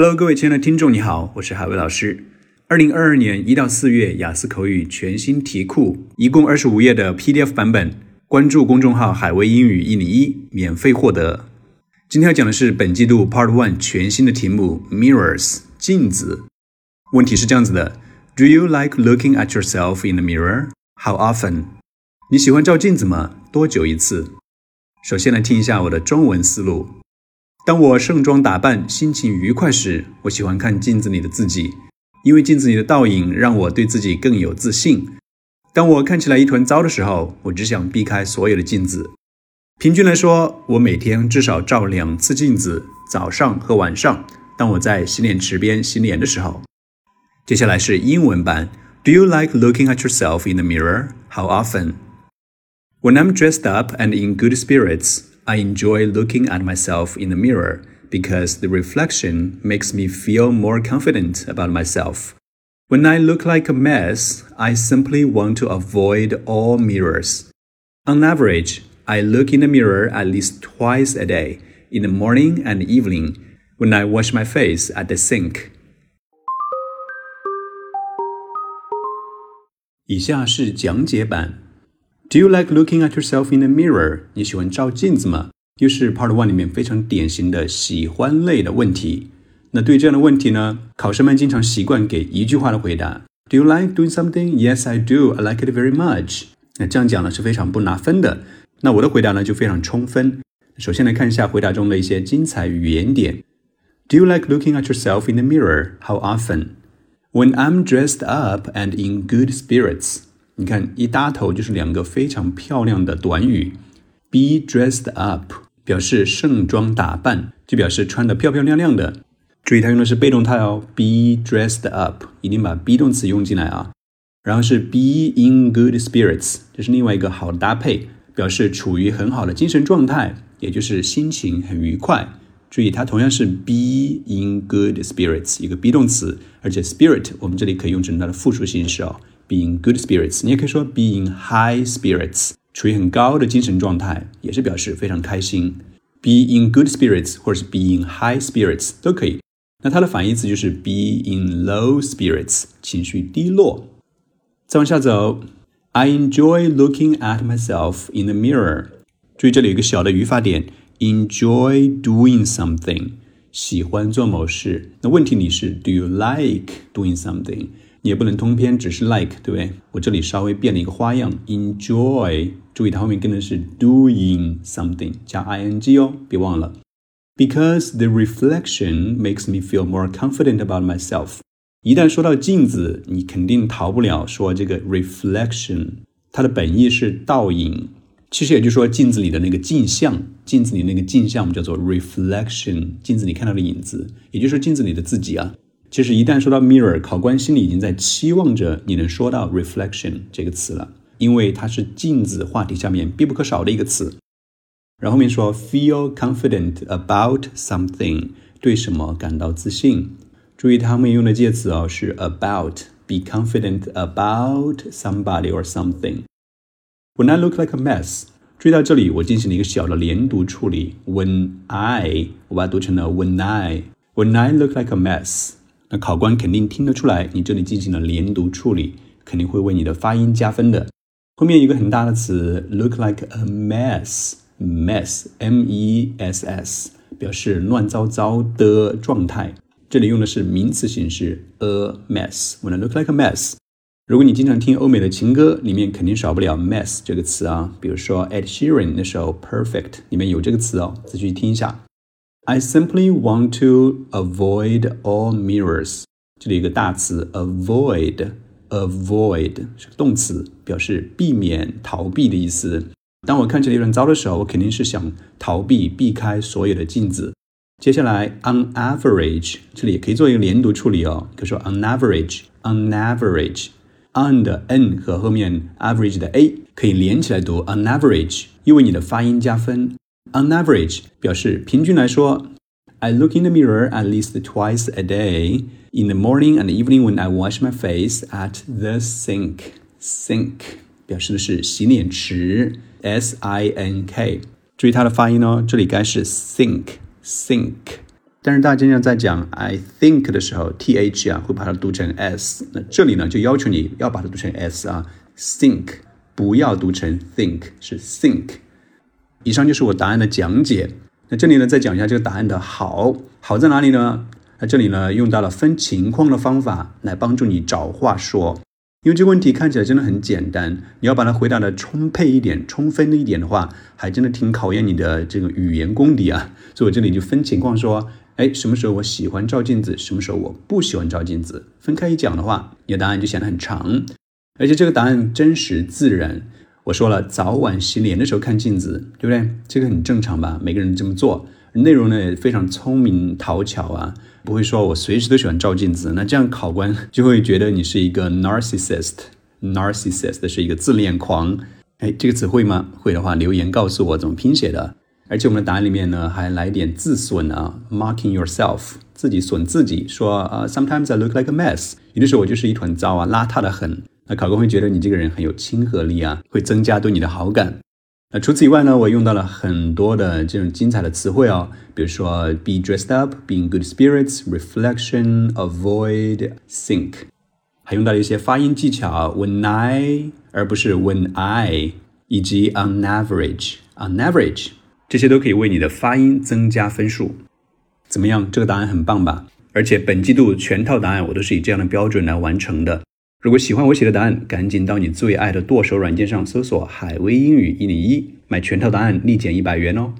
Hello，各位亲爱的听众，你好，我是海威老师。二零二二年一到四月雅思口语全新题库，一共二十五页的 PDF 版本，关注公众号“海威英语一零一”，免费获得。今天要讲的是本季度 Part One 全新的题目 Mirrors 镜子。问题是这样子的：Do you like looking at yourself in the mirror? How often? 你喜欢照镜子吗？多久一次？首先来听一下我的中文思路。当我盛装打扮、心情愉快时，我喜欢看镜子里的自己，因为镜子里的倒影让我对自己更有自信。当我看起来一团糟的时候，我只想避开所有的镜子。平均来说，我每天至少照两次镜子，早上和晚上。当我在洗脸池边洗脸的时候。接下来是英文版。Do you like looking at yourself in the mirror? How often? When I'm dressed up and in good spirits. I enjoy looking at myself in the mirror because the reflection makes me feel more confident about myself. When I look like a mess, I simply want to avoid all mirrors. On average, I look in the mirror at least twice a day, in the morning and evening, when I wash my face at the sink. 以下是讲解版 do you like looking at yourself in the mirror？你喜欢照镜子吗？又是 Part One 里面非常典型的喜欢类的问题。那对于这样的问题呢，考生们经常习惯给一句话的回答：Do you like doing something? Yes, I do. I like it very much. 那这样讲呢是非常不拿分的。那我的回答呢就非常充分。首先来看一下回答中的一些精彩语言点。Do you like looking at yourself in the mirror? How often? When I'm dressed up and in good spirits. 你看，一搭头就是两个非常漂亮的短语，be dressed up 表示盛装打扮，就表示穿的漂漂亮亮的。注意，它用的是被动态哦，be dressed up，一定把 be 动词用进来啊。然后是 be in good spirits，这是另外一个好的搭配，表示处于很好的精神状态，也就是心情很愉快。注意，它同样是 be in good spirits，一个 be 动词，而且 spirit 我们这里可以用成它的复数形式哦。Being good spirits，你也可以说 being high spirits，处于很高的精神状态，也是表示非常开心。Being good spirits 或者是 being high spirits 都可以。那它的反义词就是 be in low spirits，情绪低落。再往下走，I enjoy looking at myself in the mirror。注意这里有一个小的语法点，enjoy doing something，喜欢做某事。那问题你是 Do you like doing something？ 你也不能通篇只是 like，对不对？我这里稍微变了一个花样，enjoy。注意它后面跟的是 doing something 加 ing 哦，别忘了。Because the reflection makes me feel more confident about myself。一旦说到镜子，你肯定逃不了说这个 reflection，它的本意是倒影。其实也就是说镜子里的那个镜像，镜子里那个镜像我们叫做 reflection，镜子里看到的影子，也就是镜子里的自己啊。其实一旦说到 mirror，考官心里已经在期望着你能说到 reflection 这个词了，因为它是镜子话题下面必不可少的一个词。然后面说 feel confident about something，对什么感到自信。注意他们用的介词哦是 about，be confident about somebody or something。When I look like a mess，注意到这里我进行了一个小的连读处理。When I，我把它读成了 when I，when I look like a mess。那考官肯定听得出来，你这里进行了连读处理，肯定会为你的发音加分的。后面一个很大的词，look like a mess，mess，m-e-s-s，表示乱糟糟的状态。这里用的是名词形式，a mess。When I look like a mess，如果你经常听欧美的情歌，里面肯定少不了 mess 这个词啊。比如说 Ed Sheeran 那首 Perfect 里面有这个词哦，仔细听一下。I simply want to avoid all mirrors。这里有一个大词 avoid，avoid 是个动词，表示避免、逃避的意思。当我看起来有点糟的时候，我肯定是想逃避、避开所有的镜子。接下来，on average，这里也可以做一个连读处理哦，可以说 on average，on average，on 的 n 和后面 average 的 a 可以连起来读 on average，又为你的发音加分。On average 表示平均来说，I look in the mirror at least twice a day in the morning and evening when I wash my face at the sink. Sink 表示的是洗脸池，S I N K。注意它的发音哦，这里该是 sink sink。 但是大家经常在讲 I think 的时候，th 啊会把它读成 s。那这里呢就要求你要把它读成 s 啊，think 不要读成 think，是 think。 以上就是我答案的讲解。那这里呢再讲一下这个答案的好，好在哪里呢？那这里呢用到了分情况的方法来帮助你找话说。因为这个问题看起来真的很简单，你要把它回答的充沛一点、充分一点的话，还真的挺考验你的这个语言功底啊。所以我这里就分情况说，哎，什么时候我喜欢照镜子，什么时候我不喜欢照镜子，分开一讲的话，你的答案就显得很长，而且这个答案真实自然。我说了，早晚洗脸的时候看镜子，对不对？这个很正常吧？每个人这么做，内容呢也非常聪明讨巧啊。不会说我随时都喜欢照镜子，那这样考官就会觉得你是一个 narcissist，narcissist 是一个自恋狂。哎，这个词会吗？会的话留言告诉我怎么拼写的。而且我们的答案里面呢还来点自损啊，marking yourself，自己损自己，说啊，sometimes I look like a mess，有的时候我就是一团糟啊，邋遢的很。那考官会觉得你这个人很有亲和力啊，会增加对你的好感。那除此以外呢，我用到了很多的这种精彩的词汇哦，比如说 be dressed up, be in good spirits, reflection, avoid, think，还用到了一些发音技巧，when I 而不是 when I，以及 on average, on average，这些都可以为你的发音增加分数。怎么样？这个答案很棒吧？而且本季度全套答案我都是以这样的标准来完成的。如果喜欢我写的答案，赶紧到你最爱的剁手软件上搜索“海威英语一零一”，买全套答案立减一百元哦。